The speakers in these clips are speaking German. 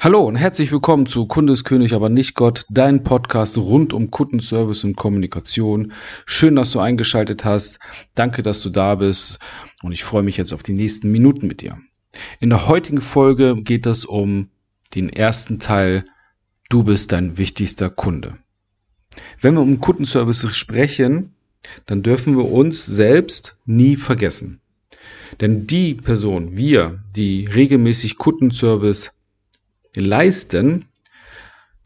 Hallo und herzlich willkommen zu Kundeskönig, aber nicht Gott, dein Podcast rund um Kundenservice und Kommunikation. Schön, dass du eingeschaltet hast. Danke, dass du da bist und ich freue mich jetzt auf die nächsten Minuten mit dir. In der heutigen Folge geht es um den ersten Teil. Du bist dein wichtigster Kunde. Wenn wir um Kundenservice sprechen, dann dürfen wir uns selbst nie vergessen. Denn die Person, wir, die regelmäßig Kundenservice leisten,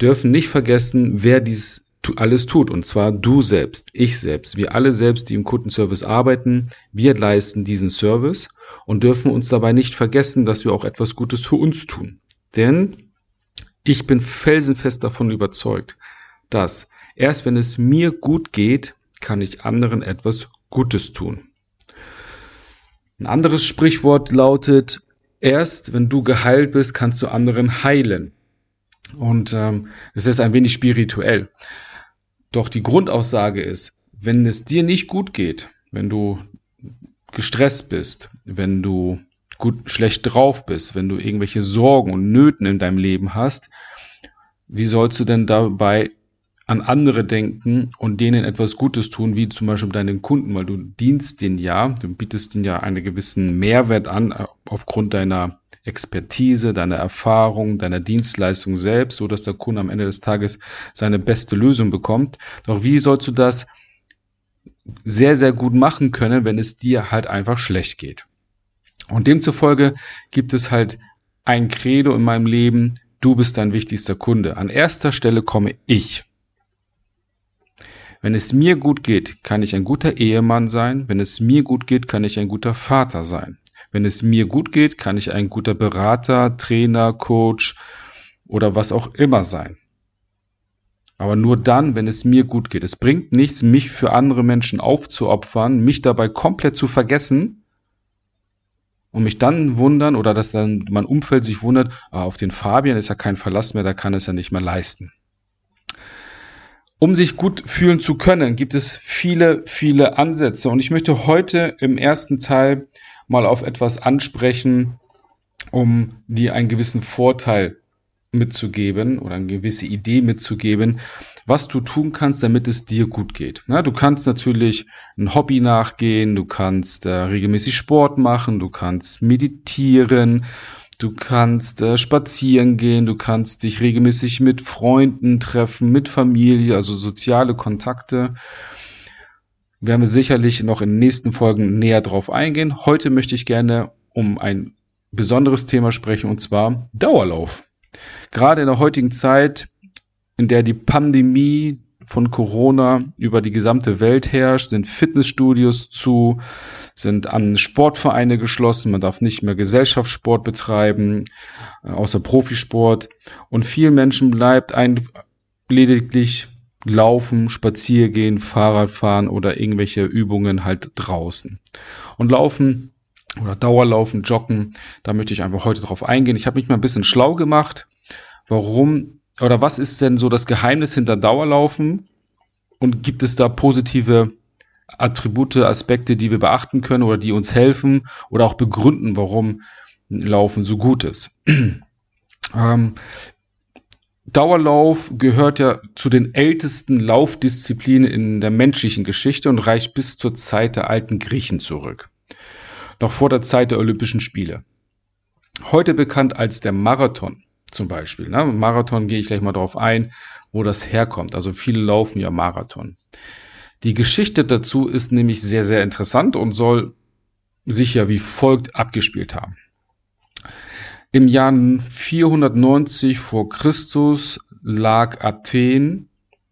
dürfen nicht vergessen, wer dies alles tut. Und zwar du selbst, ich selbst, wir alle selbst, die im Kundenservice arbeiten, wir leisten diesen Service und dürfen uns dabei nicht vergessen, dass wir auch etwas Gutes für uns tun. Denn ich bin felsenfest davon überzeugt, dass erst wenn es mir gut geht, kann ich anderen etwas Gutes tun. Ein anderes Sprichwort lautet, erst wenn du geheilt bist, kannst du anderen heilen. Und ähm, es ist ein wenig spirituell. Doch die Grundaussage ist, wenn es dir nicht gut geht, wenn du gestresst bist, wenn du gut schlecht drauf bist, wenn du irgendwelche Sorgen und Nöten in deinem Leben hast, wie sollst du denn dabei an andere denken und denen etwas Gutes tun, wie zum Beispiel deinen Kunden, weil du dienst den ja, du bietest den ja einen gewissen Mehrwert an äh, aufgrund deiner Expertise, deiner Erfahrung, deiner Dienstleistung selbst, so dass der Kunde am Ende des Tages seine beste Lösung bekommt. Doch wie sollst du das sehr, sehr gut machen können, wenn es dir halt einfach schlecht geht? Und demzufolge gibt es halt ein Credo in meinem Leben, du bist dein wichtigster Kunde. An erster Stelle komme ich. Wenn es mir gut geht, kann ich ein guter Ehemann sein. Wenn es mir gut geht, kann ich ein guter Vater sein. Wenn es mir gut geht, kann ich ein guter Berater, Trainer, Coach oder was auch immer sein. Aber nur dann, wenn es mir gut geht. Es bringt nichts, mich für andere Menschen aufzuopfern, mich dabei komplett zu vergessen und mich dann wundern oder dass dann mein Umfeld sich wundert, ah, auf den Fabian ist ja kein Verlass mehr, da kann es ja nicht mehr leisten. Um sich gut fühlen zu können, gibt es viele, viele Ansätze. Und ich möchte heute im ersten Teil mal auf etwas ansprechen, um dir einen gewissen Vorteil mitzugeben oder eine gewisse Idee mitzugeben, was du tun kannst, damit es dir gut geht. Na, du kannst natürlich ein Hobby nachgehen, du kannst äh, regelmäßig Sport machen, du kannst meditieren, Du kannst äh, spazieren gehen, du kannst dich regelmäßig mit Freunden treffen, mit Familie, also soziale Kontakte. Werden wir sicherlich noch in den nächsten Folgen näher drauf eingehen. Heute möchte ich gerne um ein besonderes Thema sprechen und zwar Dauerlauf. Gerade in der heutigen Zeit, in der die Pandemie von Corona über die gesamte Welt herrscht, sind Fitnessstudios zu, sind an Sportvereine geschlossen, man darf nicht mehr Gesellschaftssport betreiben, äh, außer Profisport. Und vielen Menschen bleibt ein lediglich Laufen, Spaziergehen, Fahrradfahren oder irgendwelche Übungen halt draußen. Und Laufen oder Dauerlaufen, Joggen, da möchte ich einfach heute drauf eingehen. Ich habe mich mal ein bisschen schlau gemacht, warum oder was ist denn so das Geheimnis hinter Dauerlaufen? Und gibt es da positive Attribute, Aspekte, die wir beachten können oder die uns helfen oder auch begründen, warum Laufen so gut ist? ähm, Dauerlauf gehört ja zu den ältesten Laufdisziplinen in der menschlichen Geschichte und reicht bis zur Zeit der alten Griechen zurück. Noch vor der Zeit der Olympischen Spiele. Heute bekannt als der Marathon zum Beispiel. Ne? Marathon gehe ich gleich mal drauf ein, wo das herkommt. Also viele laufen ja Marathon. Die Geschichte dazu ist nämlich sehr, sehr interessant und soll sich ja wie folgt abgespielt haben. Im Jahr 490 vor Christus lag Athen,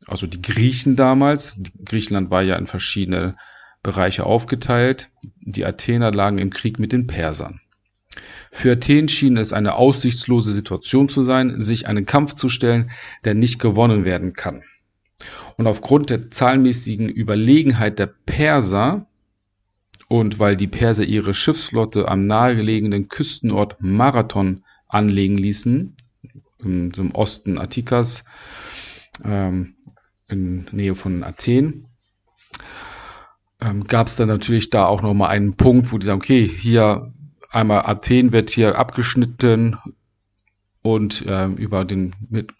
also die Griechen damals, Griechenland war ja in verschiedene Bereiche aufgeteilt, die Athener lagen im Krieg mit den Persern. Für Athen schien es eine aussichtslose Situation zu sein, sich einen Kampf zu stellen, der nicht gewonnen werden kann. Und aufgrund der zahlenmäßigen Überlegenheit der Perser und weil die Perser ihre Schiffsflotte am nahegelegenen Küstenort Marathon anlegen ließen, im, im Osten Attikas, ähm, in Nähe von Athen, ähm, gab es dann natürlich da auch nochmal einen Punkt, wo die sagen, okay, hier einmal Athen wird hier abgeschnitten, und äh, über den mit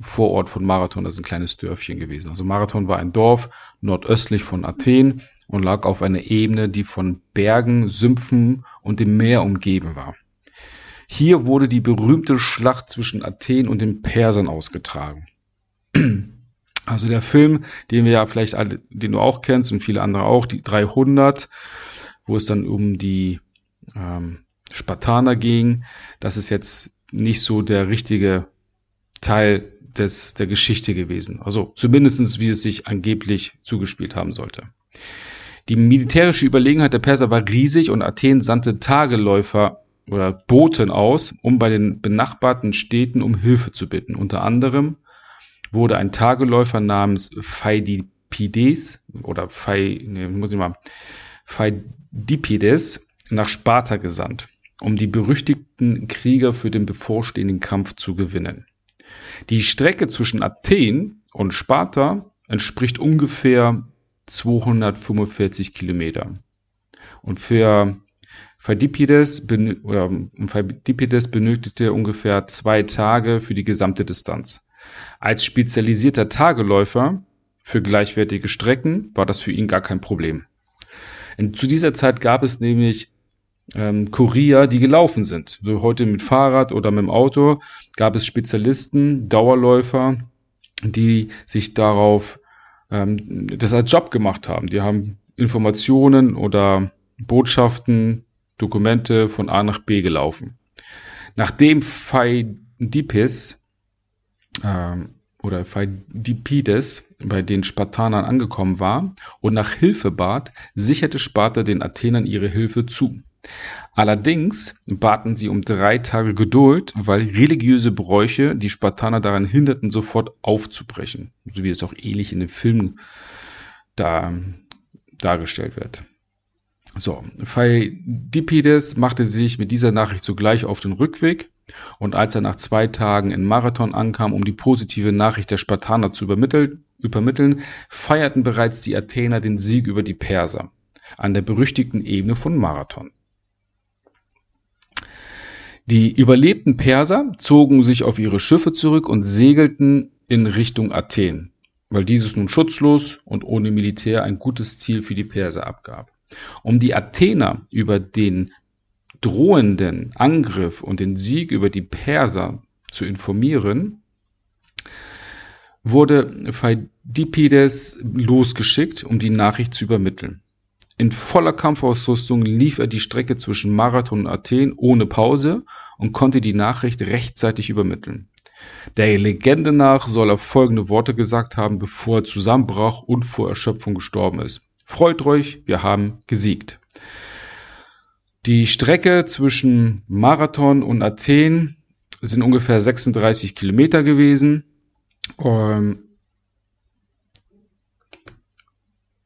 Vorort von Marathon, das ist ein kleines Dörfchen gewesen. Also Marathon war ein Dorf nordöstlich von Athen und lag auf einer Ebene, die von Bergen, Sümpfen und dem Meer umgeben war. Hier wurde die berühmte Schlacht zwischen Athen und den Persern ausgetragen. Also der Film, den wir ja vielleicht alle, den du auch kennst und viele andere auch, die 300, wo es dann um die ähm, Spartaner ging, das ist jetzt nicht so der richtige Teil des, der Geschichte gewesen. Also zumindestens wie es sich angeblich zugespielt haben sollte. Die militärische Überlegenheit der Perser war riesig und Athen sandte Tageläufer oder Boten aus, um bei den benachbarten Städten um Hilfe zu bitten. Unter anderem wurde ein Tageläufer namens Pheidipides oder Phai, nee, muss ich mal, Pheidipides nach Sparta gesandt, um die berüchtigten Krieger für den bevorstehenden Kampf zu gewinnen. Die Strecke zwischen Athen und Sparta entspricht ungefähr 245 Kilometer. Und für Phidippides, Phidippides benötigte ungefähr zwei Tage für die gesamte Distanz. Als spezialisierter Tageläufer für gleichwertige Strecken war das für ihn gar kein Problem. Und zu dieser Zeit gab es nämlich ähm, Kurier, die gelaufen sind. So heute mit Fahrrad oder mit dem Auto gab es Spezialisten, Dauerläufer, die sich darauf ähm, das als Job gemacht haben. Die haben Informationen oder Botschaften, Dokumente von A nach B gelaufen. Nachdem Phaidipis ähm, oder Phaidipides bei den Spartanern angekommen war und nach Hilfe bat, sicherte Sparta den Athenern ihre Hilfe zu. Allerdings baten sie um drei Tage Geduld, weil religiöse Bräuche die Spartaner daran hinderten, sofort aufzubrechen, so wie es auch ähnlich in den Filmen da dargestellt wird. So, Phaidipides machte sich mit dieser Nachricht sogleich auf den Rückweg und als er nach zwei Tagen in Marathon ankam, um die positive Nachricht der Spartaner zu übermitteln, übermitteln, feierten bereits die Athener den Sieg über die Perser an der berüchtigten Ebene von Marathon. Die überlebten Perser zogen sich auf ihre Schiffe zurück und segelten in Richtung Athen, weil dieses nun schutzlos und ohne Militär ein gutes Ziel für die Perser abgab. Um die Athener über den drohenden Angriff und den Sieg über die Perser zu informieren, wurde Pheidipides losgeschickt, um die Nachricht zu übermitteln. In voller Kampfausrüstung lief er die Strecke zwischen Marathon und Athen ohne Pause und konnte die Nachricht rechtzeitig übermitteln. Der Legende nach soll er folgende Worte gesagt haben, bevor er zusammenbrach und vor Erschöpfung gestorben ist. Freut euch, wir haben gesiegt. Die Strecke zwischen Marathon und Athen sind ungefähr 36 Kilometer gewesen. Ähm,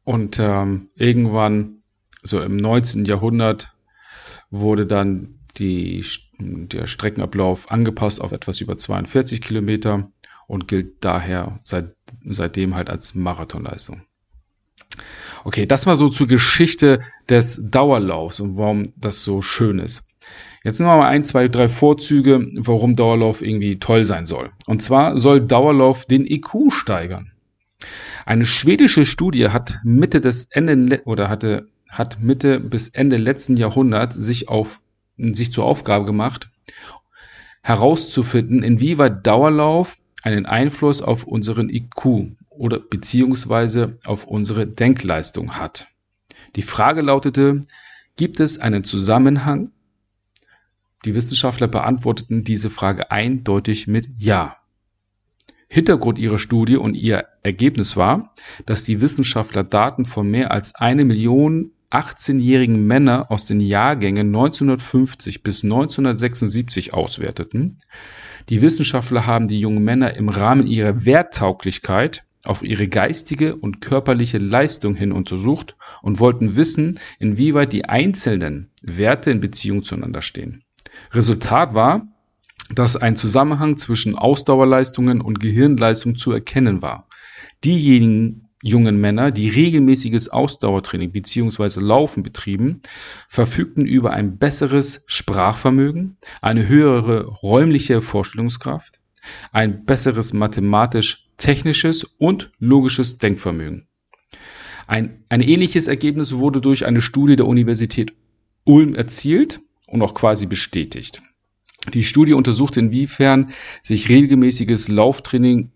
Und ähm, irgendwann, so im 19. Jahrhundert, wurde dann die, der Streckenablauf angepasst auf etwas über 42 Kilometer und gilt daher seit, seitdem halt als Marathonleistung. Okay, das war so zur Geschichte des Dauerlaufs und warum das so schön ist. Jetzt nehmen wir mal ein, zwei, drei Vorzüge, warum Dauerlauf irgendwie toll sein soll. Und zwar soll Dauerlauf den IQ steigern. Eine schwedische Studie hat Mitte des Ende oder hatte hat Mitte bis Ende letzten Jahrhunderts sich auf sich zur Aufgabe gemacht, herauszufinden, inwieweit Dauerlauf einen Einfluss auf unseren IQ oder beziehungsweise auf unsere Denkleistung hat. Die Frage lautete, gibt es einen Zusammenhang? Die Wissenschaftler beantworteten diese Frage eindeutig mit Ja. Hintergrund ihrer Studie und ihr Ergebnis war, dass die Wissenschaftler Daten von mehr als eine Million 18-jährigen Männer aus den Jahrgängen 1950 bis 1976 auswerteten. Die Wissenschaftler haben die jungen Männer im Rahmen ihrer Werttauglichkeit auf ihre geistige und körperliche Leistung hin untersucht und wollten wissen, inwieweit die einzelnen Werte in Beziehung zueinander stehen. Resultat war, dass ein Zusammenhang zwischen Ausdauerleistungen und Gehirnleistung zu erkennen war. Diejenigen jungen Männer, die regelmäßiges Ausdauertraining bzw. Laufen betrieben, verfügten über ein besseres Sprachvermögen, eine höhere räumliche Vorstellungskraft, ein besseres mathematisch-technisches und logisches Denkvermögen. Ein, ein ähnliches Ergebnis wurde durch eine Studie der Universität Ulm erzielt und auch quasi bestätigt. Die Studie untersuchte, inwiefern sich regelmäßiges Lauftraining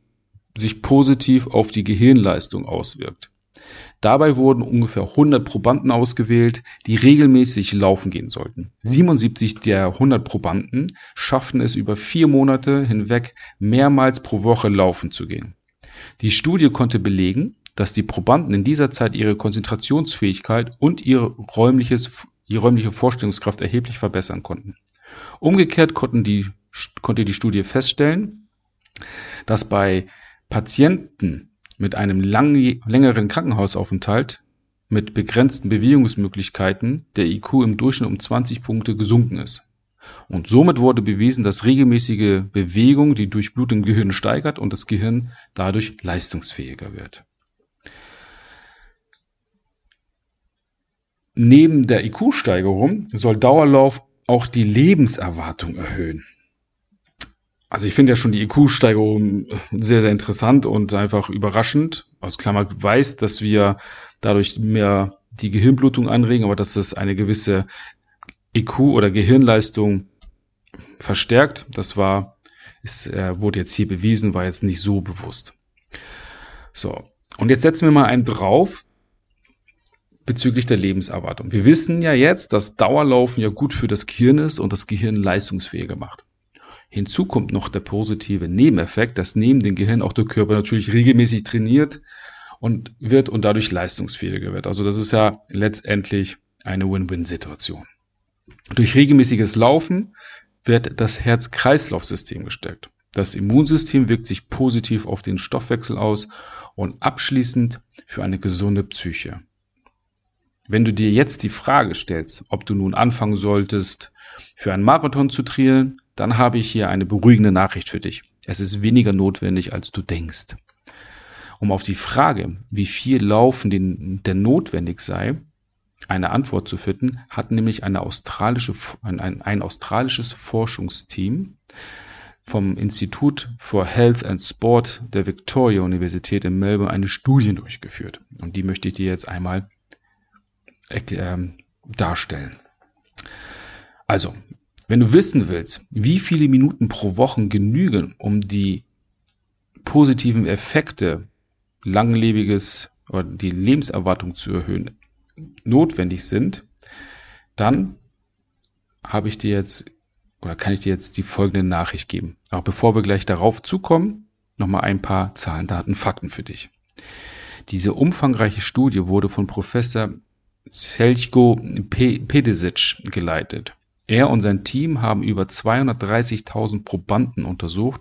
sich positiv auf die Gehirnleistung auswirkt. Dabei wurden ungefähr 100 Probanden ausgewählt, die regelmäßig laufen gehen sollten. 77 der 100 Probanden schafften es über vier Monate hinweg mehrmals pro Woche laufen zu gehen. Die Studie konnte belegen, dass die Probanden in dieser Zeit ihre Konzentrationsfähigkeit und ihre, räumliches, ihre räumliche Vorstellungskraft erheblich verbessern konnten. Umgekehrt konnten die, konnte die Studie feststellen, dass bei Patienten mit einem lang, längeren Krankenhausaufenthalt mit begrenzten Bewegungsmöglichkeiten der IQ im Durchschnitt um 20 Punkte gesunken ist. Und somit wurde bewiesen, dass regelmäßige Bewegung die Durchblutung im Gehirn steigert und das Gehirn dadurch leistungsfähiger wird. Neben der IQ-Steigerung soll Dauerlauf auch die Lebenserwartung erhöhen. Also ich finde ja schon die IQ-Steigerung sehr, sehr interessant und einfach überraschend. Aus Klammer weiß, dass wir dadurch mehr die Gehirnblutung anregen, aber dass das eine gewisse IQ oder Gehirnleistung verstärkt. Das war, ist, äh, wurde jetzt hier bewiesen, war jetzt nicht so bewusst. So. Und jetzt setzen wir mal einen drauf bezüglich der Lebenserwartung. Wir wissen ja jetzt, dass Dauerlaufen ja gut für das Gehirn ist und das Gehirn leistungsfähiger macht. Hinzu kommt noch der positive Nebeneffekt, dass neben dem Gehirn auch der Körper natürlich regelmäßig trainiert und wird und dadurch leistungsfähiger wird. Also das ist ja letztendlich eine Win-Win-Situation. Durch regelmäßiges Laufen wird das Herz-Kreislauf-System gestärkt. Das Immunsystem wirkt sich positiv auf den Stoffwechsel aus und abschließend für eine gesunde Psyche. Wenn du dir jetzt die Frage stellst, ob du nun anfangen solltest, für einen Marathon zu trainieren dann habe ich hier eine beruhigende Nachricht für dich. Es ist weniger notwendig, als du denkst. Um auf die Frage, wie viel Laufen denn, denn notwendig sei, eine Antwort zu finden, hat nämlich eine australische, ein, ein, ein australisches Forschungsteam vom Institut for Health and Sport der Victoria Universität in Melbourne eine Studie durchgeführt. Und die möchte ich dir jetzt einmal äh, darstellen. Also, wenn du wissen willst, wie viele Minuten pro Woche genügen, um die positiven Effekte langlebiges oder die Lebenserwartung zu erhöhen, notwendig sind, dann habe ich dir jetzt oder kann ich dir jetzt die folgende Nachricht geben. Aber bevor wir gleich darauf zukommen, nochmal ein paar Zahlen, Daten, Fakten für dich. Diese umfangreiche Studie wurde von Professor Selchko Pedesic geleitet. Er und sein Team haben über 230.000 Probanden untersucht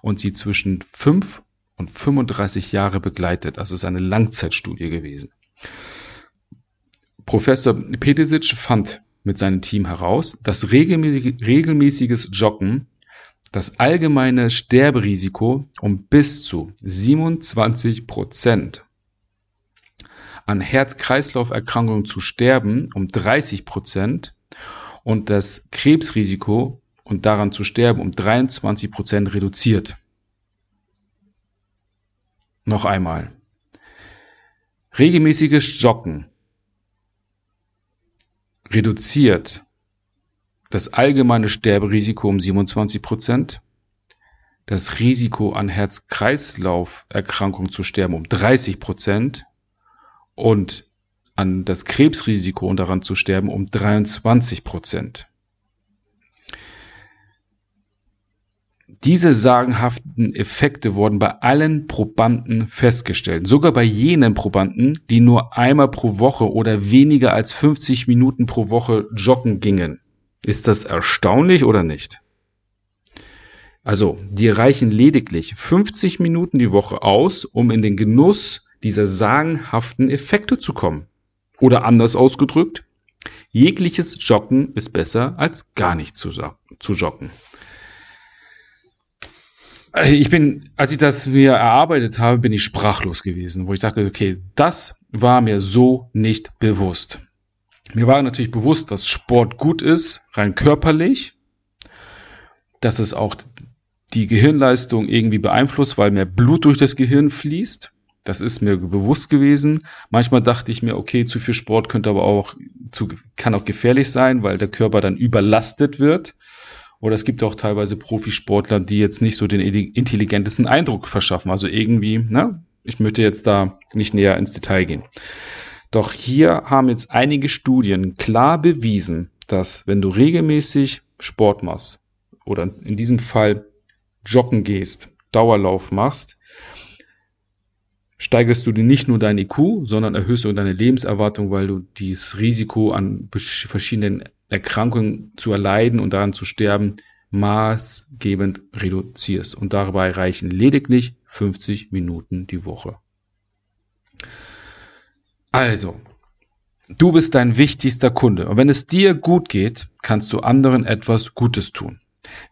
und sie zwischen 5 und 35 Jahre begleitet. Also es ist eine Langzeitstudie gewesen. Professor Pedesic fand mit seinem Team heraus, dass regelmäßig, regelmäßiges Joggen das allgemeine Sterberisiko um bis zu 27 Prozent an Herz-Kreislauf-Erkrankungen zu sterben um 30 Prozent und das Krebsrisiko und daran zu sterben um 23 Prozent reduziert. Noch einmal. Regelmäßiges Joggen reduziert das allgemeine Sterberisiko um 27 Prozent, das Risiko an Herz-Kreislauf-Erkrankungen zu sterben um 30 Prozent und an das Krebsrisiko und daran zu sterben um 23 Prozent. Diese sagenhaften Effekte wurden bei allen Probanden festgestellt, sogar bei jenen Probanden, die nur einmal pro Woche oder weniger als 50 Minuten pro Woche joggen gingen. Ist das erstaunlich oder nicht? Also, die reichen lediglich 50 Minuten die Woche aus, um in den Genuss dieser sagenhaften Effekte zu kommen. Oder anders ausgedrückt, jegliches Joggen ist besser als gar nicht zu, zu joggen. ich bin, als ich das mir erarbeitet habe, bin ich sprachlos gewesen, wo ich dachte, okay, das war mir so nicht bewusst. Mir war natürlich bewusst, dass Sport gut ist, rein körperlich, dass es auch die Gehirnleistung irgendwie beeinflusst, weil mehr Blut durch das Gehirn fließt. Das ist mir bewusst gewesen. Manchmal dachte ich mir, okay, zu viel Sport könnte aber auch zu, kann auch gefährlich sein, weil der Körper dann überlastet wird. Oder es gibt auch teilweise Profisportler, die jetzt nicht so den intelligentesten Eindruck verschaffen. Also irgendwie, ne? Ich möchte jetzt da nicht näher ins Detail gehen. Doch hier haben jetzt einige Studien klar bewiesen, dass wenn du regelmäßig Sport machst oder in diesem Fall joggen gehst, Dauerlauf machst, steigerst du nicht nur dein IQ, sondern erhöhst du deine Lebenserwartung, weil du dieses Risiko an verschiedenen Erkrankungen zu erleiden und daran zu sterben maßgebend reduzierst. Und dabei reichen lediglich 50 Minuten die Woche. Also, du bist dein wichtigster Kunde. Und wenn es dir gut geht, kannst du anderen etwas Gutes tun.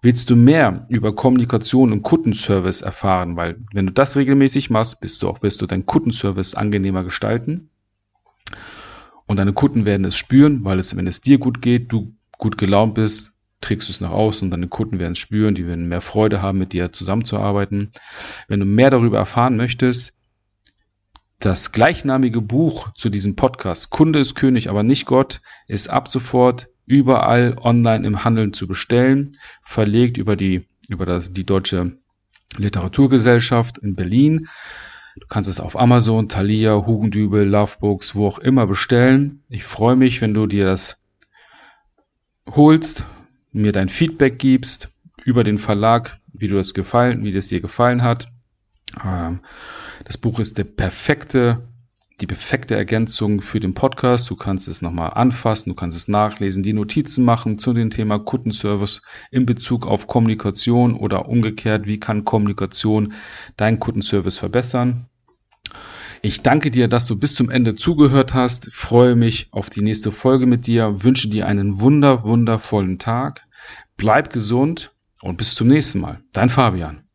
Willst du mehr über Kommunikation und Kundenservice erfahren? Weil wenn du das regelmäßig machst, bist du auch, wirst du deinen Kundenservice angenehmer gestalten. Und deine Kunden werden es spüren, weil es, wenn es dir gut geht, du gut gelaunt bist, trägst du es nach außen und deine Kunden werden es spüren, die werden mehr Freude haben, mit dir zusammenzuarbeiten. Wenn du mehr darüber erfahren möchtest, das gleichnamige Buch zu diesem Podcast, Kunde ist König, aber nicht Gott, ist ab sofort überall online im Handeln zu bestellen, verlegt über die, über das, die Deutsche Literaturgesellschaft in Berlin. Du kannst es auf Amazon, Thalia, Hugendübel, Lovebooks, wo auch immer bestellen. Ich freue mich, wenn du dir das holst, mir dein Feedback gibst über den Verlag, wie du das gefallen, wie das dir gefallen hat. Ähm, das Buch ist der perfekte die perfekte Ergänzung für den Podcast. Du kannst es nochmal anfassen, du kannst es nachlesen, die Notizen machen zu dem Thema Kundenservice in Bezug auf Kommunikation oder umgekehrt, wie kann Kommunikation deinen Kundenservice verbessern. Ich danke dir, dass du bis zum Ende zugehört hast, freue mich auf die nächste Folge mit dir, wünsche dir einen wunder, wundervollen Tag, bleib gesund und bis zum nächsten Mal. Dein Fabian.